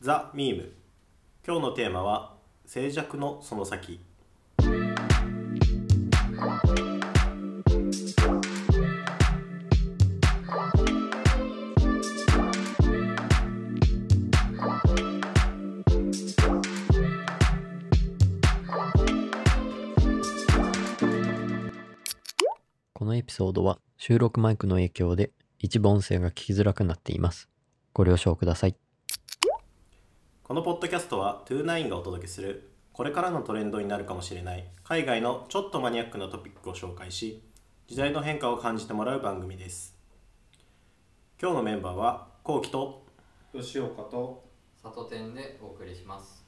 ザ・ミーム今日のテーマは静寂のその先このエピソードは収録マイクの影響で一部音声が聞きづらくなっています。ご了承ください。このポッドキャストは29がお届けするこれからのトレンドになるかもしれない海外のちょっとマニアックなトピックを紹介し時代の変化を感じてもらう番組です。今日のメンバーはこうきと吉岡と里店でお送りします。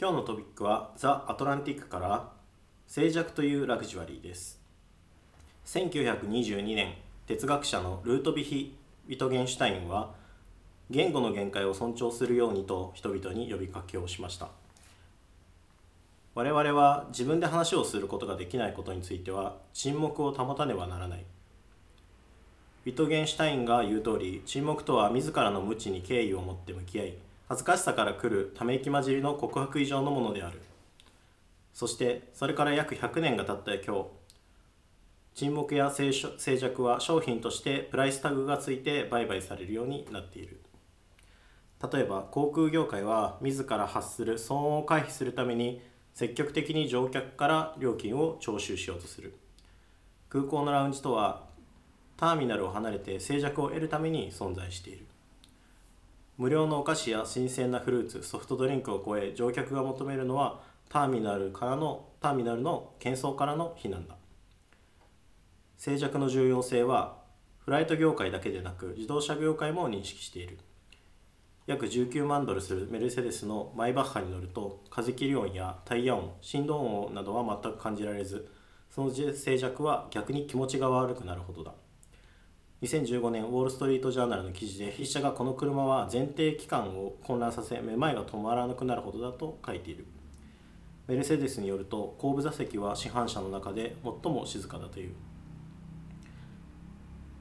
今日のトピックはザ・アトランティックから静寂というラグジュアリーです。1922年哲学者のルートビヒ・ウィトゲンシュタインは言語の限界を尊重するようにと人々に呼びかけをしました。我々は自分で話をすることができないことについては沈黙を保たねばならない。ウィトゲンシュタインが言う通り沈黙とは自らの無知に敬意を持って向き合い恥ずかしさから来るため息混じりの告白以上のものである。そしてそれから約100年が経った今日沈黙や静所静寂は商品としてプライスタグがついて売買されるようになっている。例えば航空業界は自ら発する騒音を回避するために積極的に乗客から料金を徴収しようとする。空港のラウンジとはターミナルを離れて静寂を得るために存在している。無料のお菓子や新鮮なフルーツソフトドリンクを超え乗客が求めるのはターミナルからのターミナルの喧騒からの避難だ。静寂の重要性はフライト業界だけでなく自動車業界も認識している。約19万ドルするメルセデスのマイバッハに乗ると風切り音やタイヤ音振動音などは全く感じられずその静寂は逆に気持ちが悪くなるほどだ。2015年ウォール・ストリート・ジャーナルの記事で筆者がこの車は前提期間を混乱させめまいが止まらなくなるほどだと書いている。メルセデスによると後部座席は市販車の中で最も静かだという。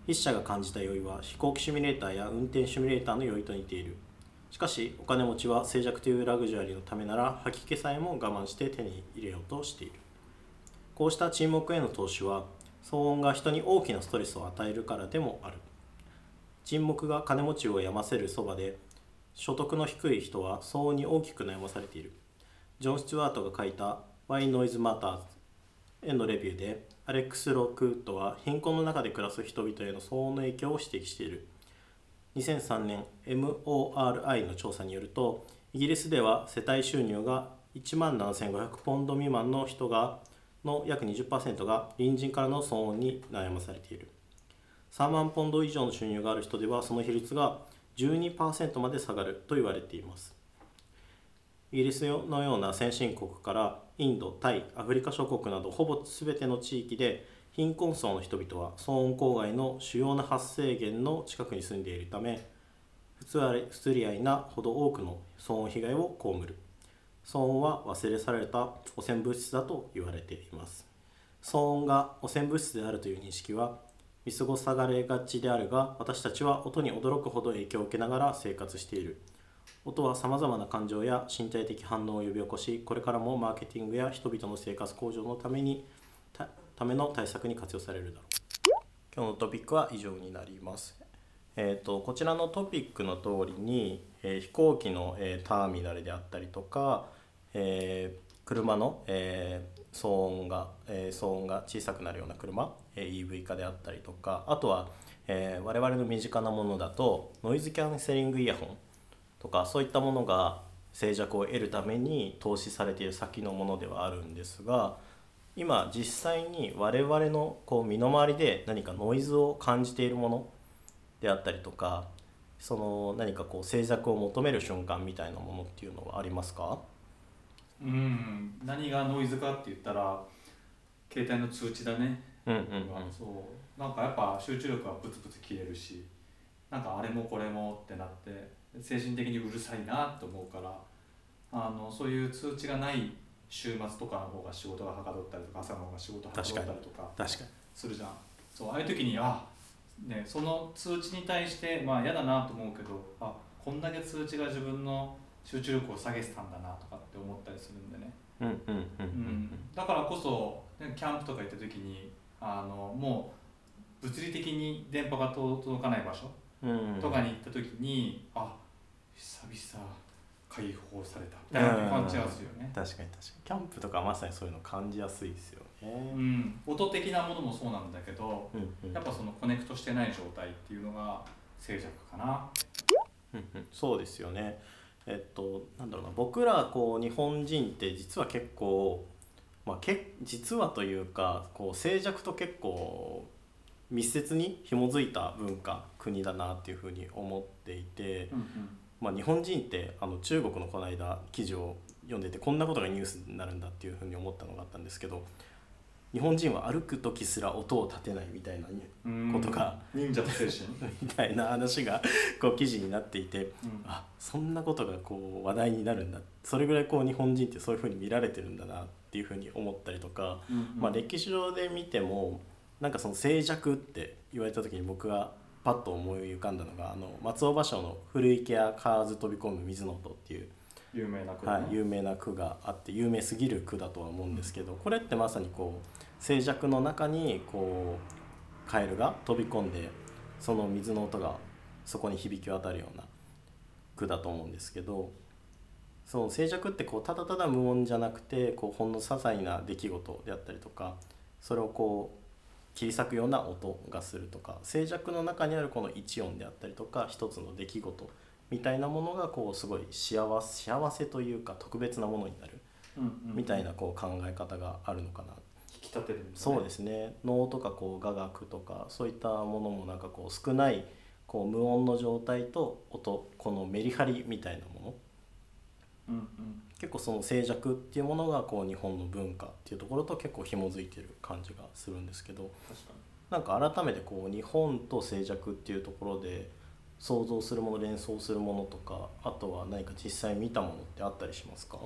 筆者が感じた酔いは飛行機シミュレーターや運転シミュレーターの酔いと似ている。しかしお金持ちは静寂というラグジュアリーのためなら吐き気さえも我慢して手に入れようとしている。こうした沈黙への投資は騒音が人に大きなストレスを与えるからでもある。沈黙が金持ちを病ませるそばで所得の低い人は騒音に大きく悩まされている。ジョン・スチュワートが書いた「Why Noise Matters」へのレビューでアレックス・ロックウッドは貧困の中で暮らす人々への騒音の影響を指摘している。2003年 MORI の調査によるとイギリスでは世帯収入が1万7500ポンド未満の人がの約20%が隣人からの騒音に悩まされている。3万ポンド以上の収入がある人ではその比率が12%まで下がると言われています。イギリスのような先進国からインド、タイ、アフリカ諸国などほぼ全ての地域で貧困層の人々は騒音郊外の主要な発生源の近くに住んでいるため不釣り合いなほど多くの騒音被害を被る。騒音は忘れ去られた汚染物質だと言われています。騒音が汚染物質であるという認識は見過ごされがちであるが私たちは音に驚くほど影響を受けながら生活している。音はさまざまな感情や身体的反応を呼び起こしこれからもマーケティングや人々の生活向上のためにための対策に活用されるだろう。今日のトピックは以上になります。えーと、こちらのトピックの通りに、えー、飛行機の、えー、ターミナルであったりとか、えー、車の、え騒音が、え騒音が小さくなるような車、え EV 化であったりとかあとは、え我々の身近なものだとノイズキャンセリングイヤホンとかそういったものが静寂を得るために投資されている先のものではあるんですが今実際に我々のこう身の回りで何かノイズを感じているものであったりとかその何かこう静寂を求める瞬間みたいなものっていうのはありますか？うん何がノイズかって言ったら携帯の通知だね、うんうんうん、そうなんかやっぱ集中力がブツブツ切れるしなんかあれもこれもってなって精神的にうるさいなと思うからあのそういう通知がない週末とかの方が仕事がはかどったりとか朝の方が仕事はかどったりとかするじゃん。そうああいう時にあねその通知に対してまあ嫌だなと思うけどあこんだけ通知が自分の集中力を下げてたんだなとかって思ったりするんでね、うんうんうんうんだからこそ、ね、キャンプとか行った時にあのもう物理的に電波が届かない場所とかに行った時に、あ久々解放された。みたいな感じがするよね、確かに確かに。キャンプとかまさにそういうの感じやすいですよね。うん、音的なものもそうなんだけどうんうん。やっぱそのコネクトしてない状態っていうのが静寂かな。うんうん。そうですよね。えっとなんだろうな。僕らこう日本人って実は結構まあけ実はというかこう静寂と結構密接に紐づいた文化国だなっていうふうに思っていて、うんまあ、日本人ってあの中国のこの間記事を読んでてこんなことがニュースになるんだっていうふうに思ったのがあったんですけど日本人は歩く時すら音を立てないみたいなうん。ことが忍者の精神、みたいな話がこう記事になっていてうん。あそんなことがこう話題になるんだ。それぐらいこう日本人ってそういうふうに見られてるんだなっていうふうに思ったりとか、うんまあ、歴史上で見てもなんかその静寂って言われた時に僕がパッと思い浮かんだのがあの松尾芭蕉の「古池や河津飛び込む水の音」っていう、有名な国、はい、有名な句があって有名すぎる句だとは思うんですけどこれってまさにこう静寂の中にこうカエルが飛び込んでその水の音がそこに響き渡るような句だと思うんですけどその静寂ってこうただただ無音じゃなくてこうほんの些細な出来事であったりとかそれをこう切り裂くような音がするとか静寂の中にあるこの一音であったりとか一つの出来事みたいなものがこうすごい幸せ幸せというか特別なものになるみたいなこう考え方があるのかな、引き立てるね。そうですね。能とかこう雅楽とかそういったものもなんかこう少ないこう無音の状態と音このメリハリみたいなものうんうん。結構その静寂っていうものがこう日本の文化っていうところと結構紐づいてる感じがするんですけどなんか改めてこう日本と静寂っていうところで想像するもの連想するものとかあとは何か実際見たものってあったりしますか？あ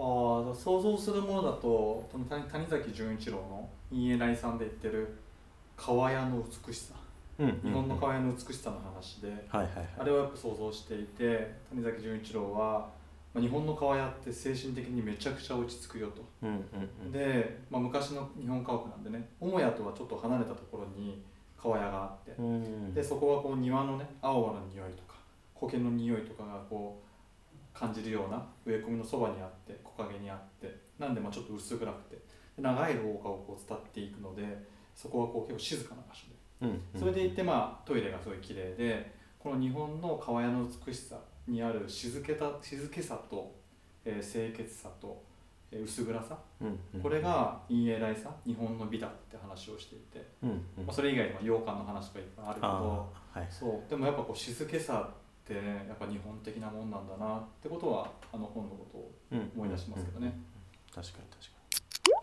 あ想像するものだと谷谷崎潤一郎の陰影来さんで言ってる川屋の美しさ。うん。日本の川屋の美しさの話で、はいはいはい。あれをやっぱ想像していて谷崎潤一郎は、まあ、日本の川屋って精神的にめちゃくちゃ落ち着くよと、うんうんうん。で、まあ、昔の日本家屋なんでね母屋とはちょっと離れたところに川屋があって、うん。でそこはこう庭のね青葉の匂いとか苔の匂いとかがこう感じるような植え込みのそばにあって木陰にあって。なんでまあちょっと薄暗くて。で長い廊下をこう伝っていくのでそこはこう結構静かな場所で。うんうんそれでいてまあトイレがすごい綺麗でこの日本の川屋の美しさにある静けた静けさと、えー清潔さと、えー薄暗さ？うんうん。これが陰影来さ？日本の美だって話をしていて、うんうん。まあ、それ以外にも洋館の話とかいっぱいあるけど。はい。そう。でもやっぱこう静けさってねやっぱ日本的なもんなんだなってことはあの本のことをうん思い出しますけどね、確かに確かに。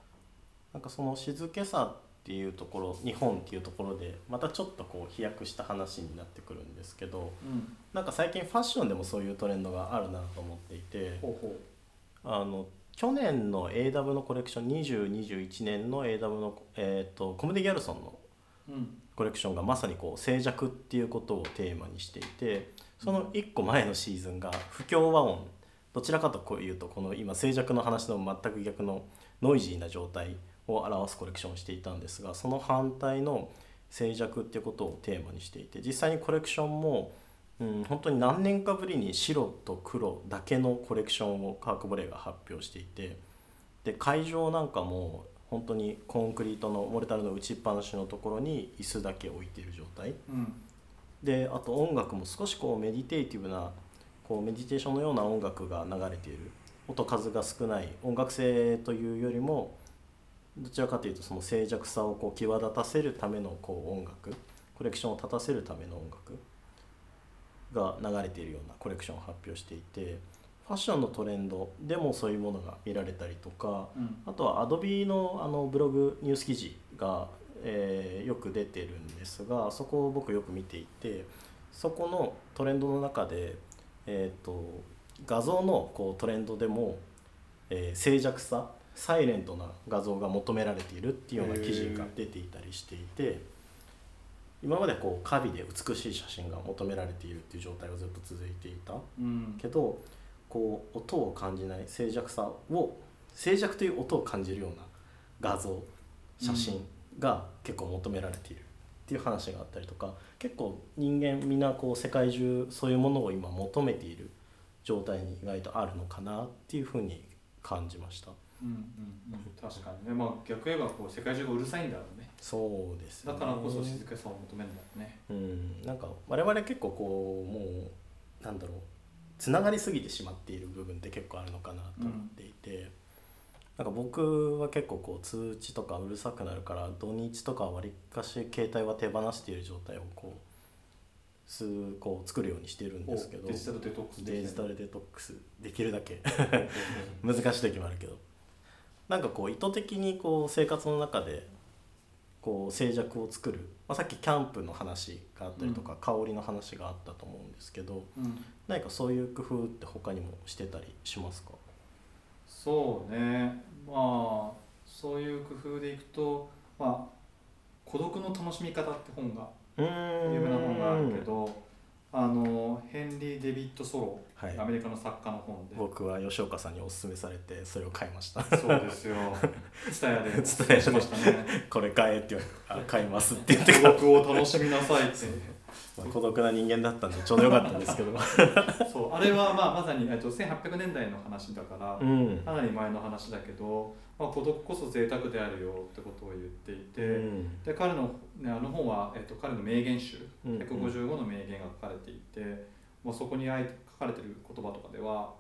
なんかその静けさっていうところ日本っていうところでまたちょっとこう飛躍した話になってくるんですけどうん。なんか最近ファッションでもそういうトレンドがあるなと思っていてあの去年の AW のコレクション2021年の AW の、えー、とコムデ・ギャルソンのコレクションがまさにこう静寂っていうことをテーマにしていてその1個前のシーズンが不協和音。どちらかというとこの今静寂の話の全く逆のノイジーな状態を表すコレクションをしていたんですがその反対の静寂っていうことをテーマにしていて実際にコレクションも、うん、本当に何年かぶりに白と黒だけのコレクションをカーク・ボレーが発表していてで会場なんかも本当にコンクリートのモルタルの打ちっぱなしのところに椅子だけ置いている状態。うん。であと音楽も少しこうメディテイティブなこうメディテーションのような音楽が流れている。音数が少ない。音楽性というよりもどちらかというとその静寂さをこう際立たせるためのこう音楽コレクションを立たせるための音楽が流れているようなコレクションを発表していてファッションのトレンドでもそういうものが見られたりとかうん。あとは Adobe のあのブログニュース記事が、えーよく出てるんですがそこを僕よく見ていてそこのトレンドの中で、えー、と画像のこうトレンドでも、えー静寂さサイレントな画像が求められているっていうような記事が出ていたりしていて今までこうカビで美しい写真が求められているっていう状態がずっと続いていた。うん。けどこう音を感じない静寂さを静寂という音を感じるような画像写真が結構求められているっていう話があったりとか結構人間みんなこう世界中そういうものを今求めている状態に意外とあるのかなっていうふうに感じましたうんうんうん確かにね。まあ逆言えばこう世界中がうるさいんだろうね。そうですね。だからこそ静かさを求めるんだろうね。うん。なんか我々結構こうもうなんだろう。つながりすぎてしまっている部分って結構あるのかなと思っていて、なんか僕は結構こう通知とかうるさくなるから土日とかわりかし携帯は手放している状態をこうすこう作るようにしてるんですけど。おデジタルデトックスできてるデジタルデトックスできるだけ。難しい時もあるけどなんかこう意図的にこう生活の中でこう静寂を作る、まあ、さっきキャンプの話があったりとか、香りの話があったと思うんですけどうん。何かそういう工夫って他にもしてたりしますか？そうね。まあそういう工夫でいくとまあ孤独の楽しみ方って本が有名な本があるけどあのヘンリー・デビッド・ソロ、はい。アメリカの作家の本で。僕は吉岡さんにおすすめされてそれを買いました。そうですよ。ツタヤで蔦屋しましたね。これ買えって言われ買いますって言って孤独を楽しみなさいって。まあ孤独な人間だったんでちょうどよかったんですけど。そう。あれはまあまさにえっと1800年代の話だから、うん。かなり前の話だけど、まあ、孤独こそ贅沢であるよってことを言っていて、うん。で彼の,、ね、あの本は、えっと、彼の名言集。うんうん。155の名言が書かれていて、まあ、そこに書かれてる言葉とかでは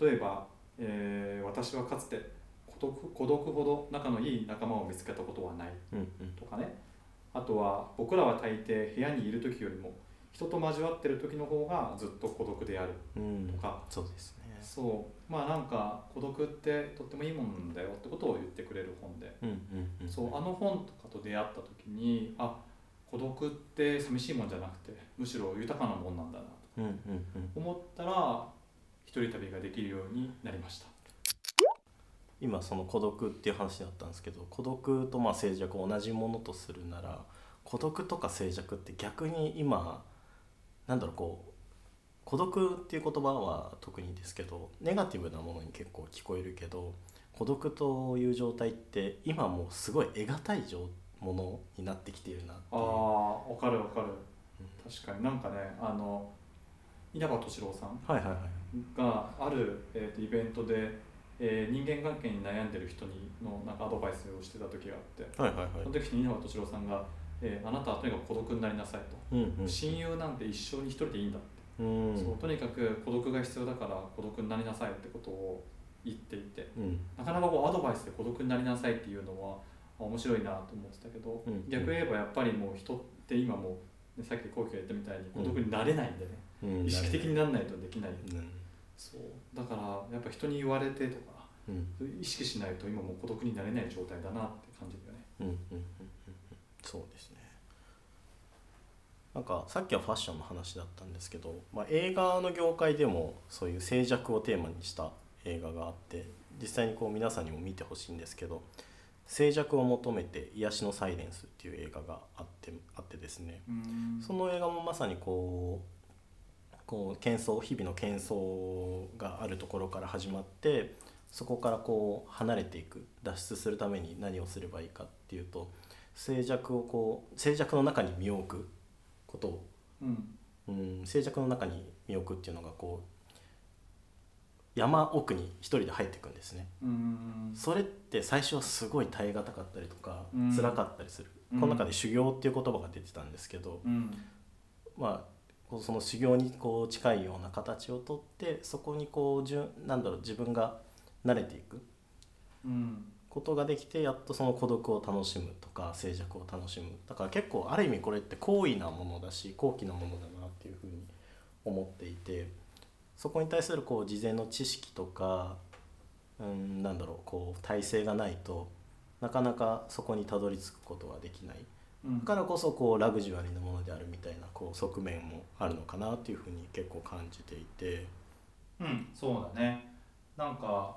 例えば、えー私はかつて孤独孤独ほど仲のいい仲間を見つけたことはない」うんうん。とかね。あとは「僕らは大抵部屋にいる時よりも人と交わってる時の方がずっと孤独である」うん。とか。そうですね。そう。まあなんか孤独ってとってもいいもんだよってことを言ってくれる本で、うんうんうん。そう。あの本とかと出会った時にあ孤独って寂しいもんじゃなくてむしろ豊かなもんなんだな思ったら一人旅ができるようになりました。今その孤独っていう話だったんですけど孤独とまあ静寂を同じものとするなら孤独とか静寂って逆に今なんだろうこう孤独っていう言葉は特にですけどネガティブなものに結構聞こえるけど孤独という状態って今もうすごい得難い状ものになってきているなってあわかるわかる。確かに。なんかねあの稲葉敏郎さんがある、えーとイベントで、えー人間関係に悩んでる人にのなんかアドバイスをしてた時があってその時に稲葉敏郎さんが、えーあなたはとにかく孤独になりなさいと、うんうん。親友なんて一生に一人でいいんだって、うん。そうとにかく孤独が必要だから孤独になりなさいってことを言っていてうん。なかなかこうアドバイスで孤独になりなさいっていうのはあ面白いなと思ってたけど、うん逆言えばやっぱりもう人って今もう、ね、さっきコウキが言ったみたいに孤独になれないんでね、うん。意識的にならないとできない、うん。そう。だからやっぱ人に言われてとかうん。意識しないと今もう孤独になれない状態だなって感じるよね。うんうんうんうんうん。そうですね。なんかさっきはファッションの話だったんですけど、まあ、映画の業界でもそういう静寂をテーマにした映画があって実際にこう皆さんにも見てほしいんですけど「静寂を求めて癒しのサイレンス」っていう映画があってあってですね。うん。その映画もまさにこうこう喧騒日々の喧騒があるところから始まってそこからこう離れていく脱出するために何をすればいいかっていうと静寂をこう静寂の中に身を置くこと。を、うん。うん、静寂の中に身を置くっていうのがこう山奥に一人で入っていくんですね。うん。それって最初はすごい耐え難かったりとかうん。辛かったりする、うん。この中で修行っていう言葉が出てたんですけど、うん。まあその修行にこう近いような形をとってそこにこうじゅんなんだろう自分が慣れていく。うん。ことができてやっとその孤独を楽しむとか静寂を楽しむ。だから結構ある意味これって高位なものだし高貴なものだなっていうふうに思っていてそこに対するこう事前の知識とかうんなんだろうこう体制がないとなかなかそこにたどり着くことはできない。うん。だからこそこうラグジュアリーなものであるみたいなこう側面もあるのかなっていうふうに結構感じていて。うん、そうだね。なんか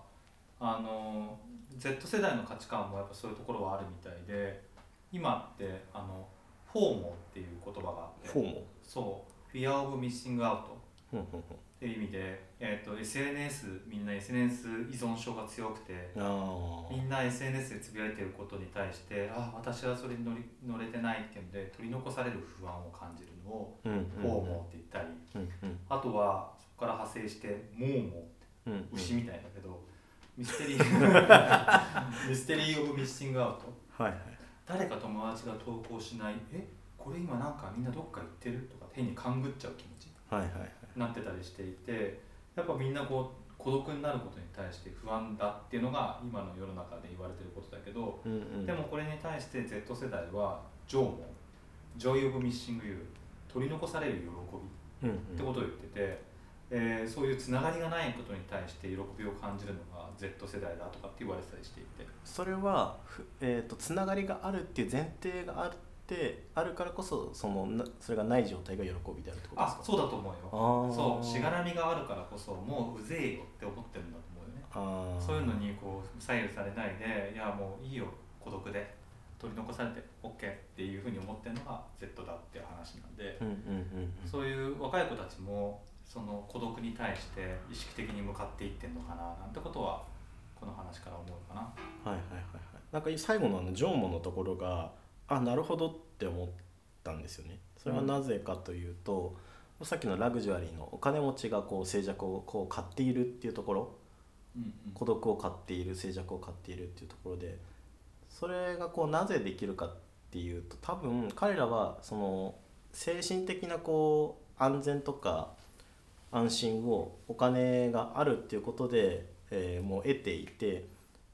あの Z 世代の価値観もやっぱそういうところはあるみたいで今ってあのフォーモっていう言葉があって。フォーモそう。Fear of Missing Out っていう意味で、えー、と SNS みんな SNS 依存症が強くてみんな SNS でつぶやいてることに対してあ私はそれに乗り乗れてないっていうので取り残される不安を感じるのをあうんうんフォーモって言ったりうんうん。あとはそこから派生してモーモうんうん。牛みたいだけどミステリーミステリー・ オブ・ミッシング・アウト。はいはい。誰か友達が投稿しないえこれ今なんかみんなどっか行ってる？とか変に勘ぐっちゃう気持ち。はいはいなってたりしていてやっぱみんなこう孤独になることに対して不安だっていうのが今の世の中で言われてることだけど、うんうん。でもこれに対して Z 世代は「 JOMO」「 Joy of Missing Out」取り残される喜びうんうん。ってことを言ってて、えーそういうつながりがないことに対して喜びを感じるのが Z 世代だとかって言われてたりしていて。それはふえー、とつながりがあるっていう前提があってあるからこそそのなそれがない状態が喜びであるってことですか？あそうだと思うよ。そうしがらみがあるからこそもううぜえよって思ってるんだと思うよね。そういうのにこう左右されないでいやもういいよ孤独で取り残されて OK っていうふうに思ってるのが Z だっていう話なんで、うんうんうんうん。そういう若い子たちもその孤独に対して意識的に向かっていってんのかななんてことはこの話から思うかな。はいはいはいはい。なんか最後のあのジョーモのところがあなるほどって思ったんですよね。それはなぜかというと、さっきのラグジュアリーのお金持ちがこう静寂をこう買っているっていうところうん。孤独を買っている静寂を買っているっていうところでそれがこうなぜできるかっていうと多分彼らはその精神的なこう安全とか安心をお金があるっていうことで、えーもう得ていて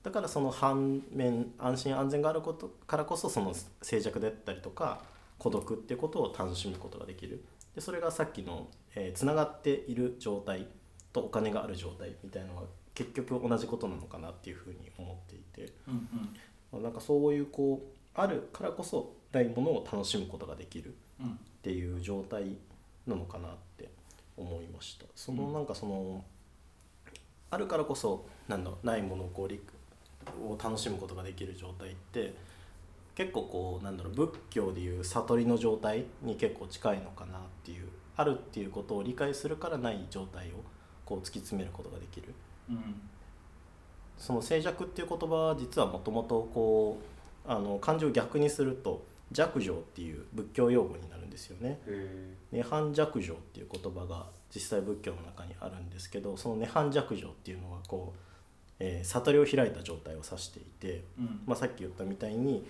だからその反面安心安全があることからこそその静寂だったりとか孤独っていうことを楽しむことができる。でそれがさっきのつな、がっている状態とお金がある状態みたいなのは結局同じことなのかなっていうふうに思っていて。うんうん。なんかそういうこうあるからこそないものを楽しむことができるうんっていう状態なのかなって思いました。そのうんなんかその、あるからこそなんだろうないものをこう理を楽しむことができる状態って結構こうなんだろう仏教でいう悟りの状態に結構近いのかなっていうあるっていうことを理解するからない状態をこう突き詰めることができる。うん。その静寂っていう言葉は実はもともとこうあの漢字を逆にすると寂静っていう仏教用語になるんですよね。へ涅槃寂静っていう言葉が実際仏教の中にあるんですけどその涅槃寂静っていうのはこう、えー悟りを開いた状態を指していて、うん。まあ、さっき言ったみたいに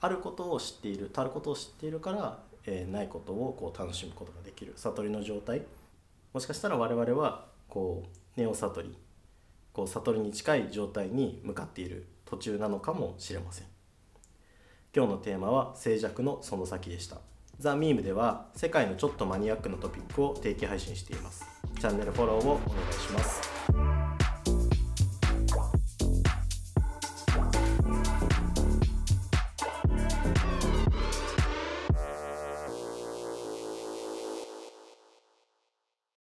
あることを知っているあることを知っているから、えーないことをこう楽しむことができる悟りの状態。もしかしたら我々はこうネオ悟りこう悟りに近い状態に向かっている途中なのかもしれません。今日のテーマは静寂のその先でした。ザ・ミームでは世界のちょっとマニアックなトピックを定期配信しています。チャンネルフォローをお願いします